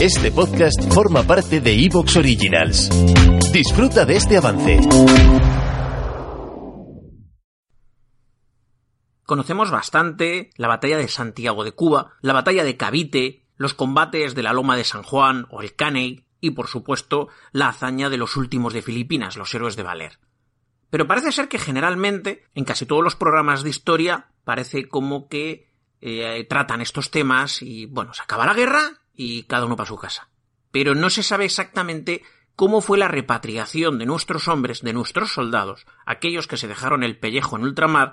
Este podcast forma parte de Evox Originals. Disfruta de este avance. Conocemos bastante la batalla de Santiago de Cuba, la batalla de Cavite, los combates de la Loma de San Juan o el Caney y, por supuesto, la hazaña de los últimos de Filipinas, los héroes de Valer. Pero parece ser que generalmente, en casi todos los programas de historia, parece como que eh, tratan estos temas y, bueno, se acaba la guerra y cada uno para su casa. Pero no se sabe exactamente cómo fue la repatriación de nuestros hombres, de nuestros soldados, aquellos que se dejaron el pellejo en ultramar,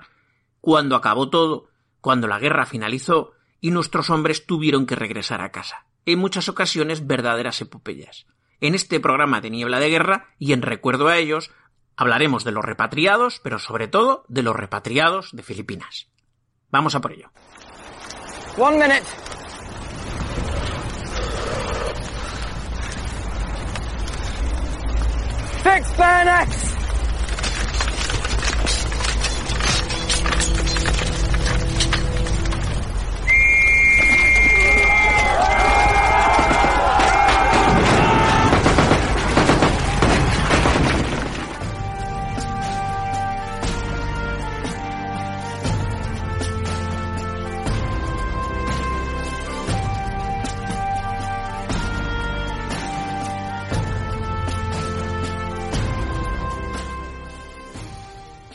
cuando acabó todo, cuando la guerra finalizó y nuestros hombres tuvieron que regresar a casa. En muchas ocasiones verdaderas epopeyas. En este programa de Niebla de Guerra y en recuerdo a ellos, hablaremos de los repatriados, pero sobre todo de los repatriados de Filipinas. Vamos a por ello. One minute. Fix Baron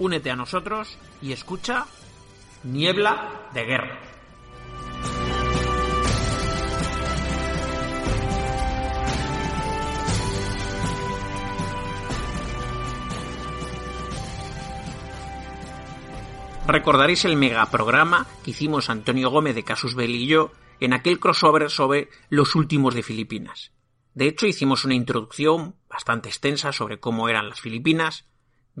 Únete a nosotros y escucha Niebla de Guerra. Recordaréis el megaprograma que hicimos Antonio Gómez de Casus Belli y yo en aquel crossover sobre los últimos de Filipinas. De hecho, hicimos una introducción bastante extensa sobre cómo eran las Filipinas,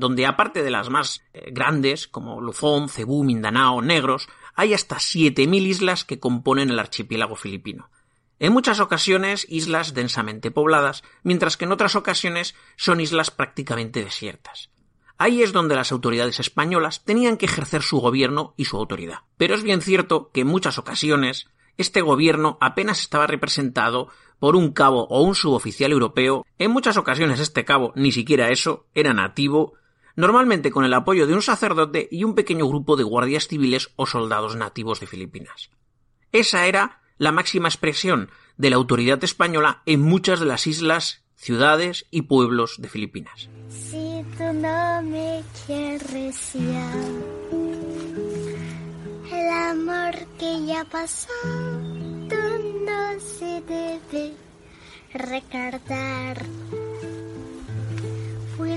donde aparte de las más eh, grandes, como Luzón, Cebú, Mindanao, Negros, hay hasta 7.000 islas que componen el archipiélago filipino. En muchas ocasiones islas densamente pobladas, mientras que en otras ocasiones son islas prácticamente desiertas. Ahí es donde las autoridades españolas tenían que ejercer su gobierno y su autoridad. Pero es bien cierto que en muchas ocasiones este gobierno apenas estaba representado por un cabo o un suboficial europeo, en muchas ocasiones este cabo ni siquiera eso era nativo, normalmente con el apoyo de un sacerdote y un pequeño grupo de guardias civiles o soldados nativos de Filipinas. Esa era la máxima expresión de la autoridad española en muchas de las islas, ciudades y pueblos de Filipinas. Si tú no me quieres el amor que ya pasó, tú no se.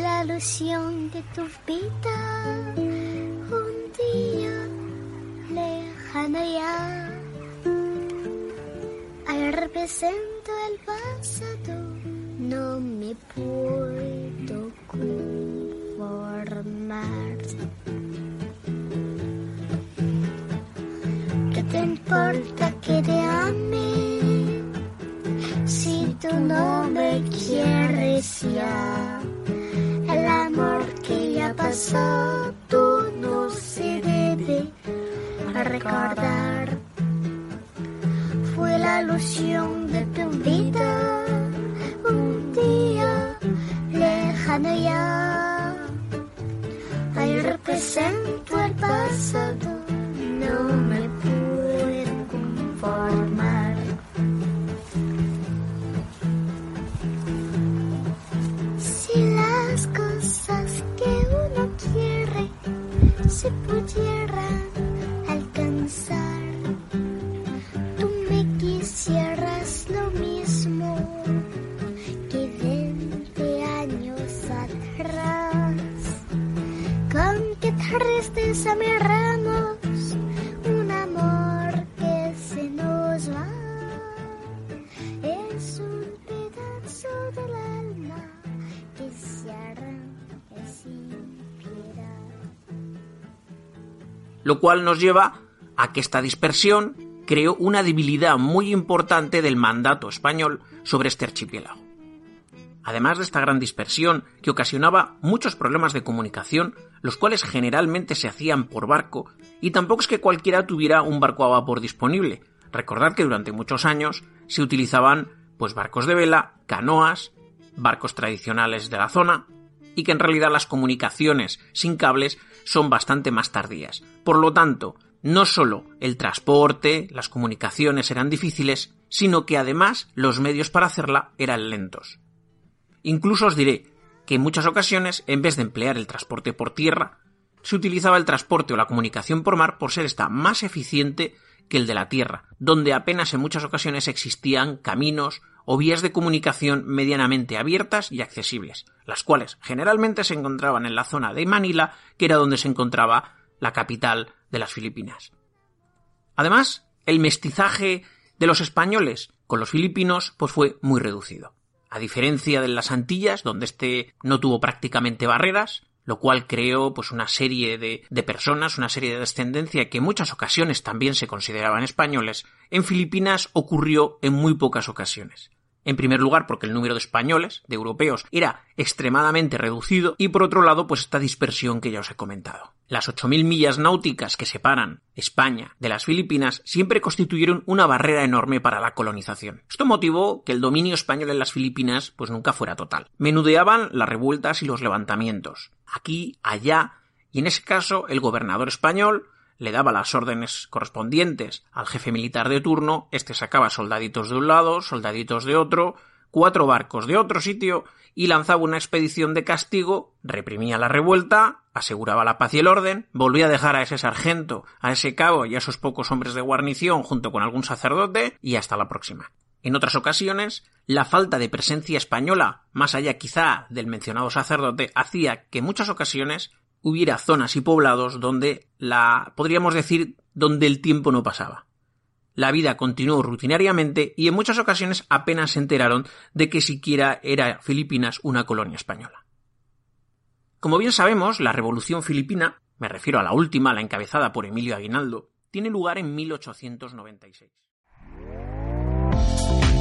La ilusión de tu vida, un día lejano ya. Al represento el pasado, no me puedo conformar. ¿Qué te importa que te ame? Si tú no me quieres ya, tú no se debe recordar. Fue la ilusión de tu vida, se pudiera alcanzar, tú me quisieras lo mismo que 20 años atrás. Con qué tristeza miramos Lo cual nos lleva a que esta dispersión creó una debilidad muy importante del mandato español sobre este archipiélago. Además de esta gran dispersión que ocasionaba muchos problemas de comunicación, los cuales generalmente se hacían por barco, y tampoco es que cualquiera tuviera un barco a vapor disponible. Recordad que durante muchos años se utilizaban pues barcos de vela, canoas, barcos tradicionales de la zona, y que en realidad las comunicaciones sin cables son bastante más tardías. Por lo tanto, no solo el transporte, las comunicaciones eran difíciles, sino que además los medios para hacerla eran lentos. Incluso os diré que en muchas ocasiones, en vez de emplear el transporte por tierra, se utilizaba el transporte o la comunicación por mar por ser esta más eficiente que el de la tierra, donde apenas en muchas ocasiones existían caminos o vías de comunicación medianamente abiertas y accesibles, las cuales generalmente se encontraban en la zona de Manila, que era donde se encontraba la capital de las Filipinas. Además, el mestizaje de los españoles con los filipinos pues fue muy reducido. A diferencia de las Antillas, donde este no tuvo prácticamente barreras, lo cual creó pues una serie de, de, personas, una serie de descendencia que en muchas ocasiones también se consideraban españoles, en Filipinas ocurrió en muy pocas ocasiones. En primer lugar, porque el número de españoles, de europeos, era extremadamente reducido y por otro lado, pues esta dispersión que ya os he comentado. Las 8.000 millas náuticas que separan España de las Filipinas siempre constituyeron una barrera enorme para la colonización. Esto motivó que el dominio español en las Filipinas pues nunca fuera total. Menudeaban las revueltas y los levantamientos. Aquí, allá, y en ese caso el gobernador español le daba las órdenes correspondientes al jefe militar de turno, este sacaba soldaditos de un lado, soldaditos de otro, cuatro barcos de otro sitio y lanzaba una expedición de castigo, reprimía la revuelta, aseguraba la paz y el orden, volvía a dejar a ese sargento, a ese cabo y a esos pocos hombres de guarnición junto con algún sacerdote y hasta la próxima. En otras ocasiones, la falta de presencia española, más allá quizá del mencionado sacerdote, hacía que en muchas ocasiones hubiera zonas y poblados donde la, podríamos decir, donde el tiempo no pasaba. La vida continuó rutinariamente y en muchas ocasiones apenas se enteraron de que siquiera era Filipinas una colonia española. Como bien sabemos, la Revolución Filipina, me refiero a la última, la encabezada por Emilio Aguinaldo, tiene lugar en 1896.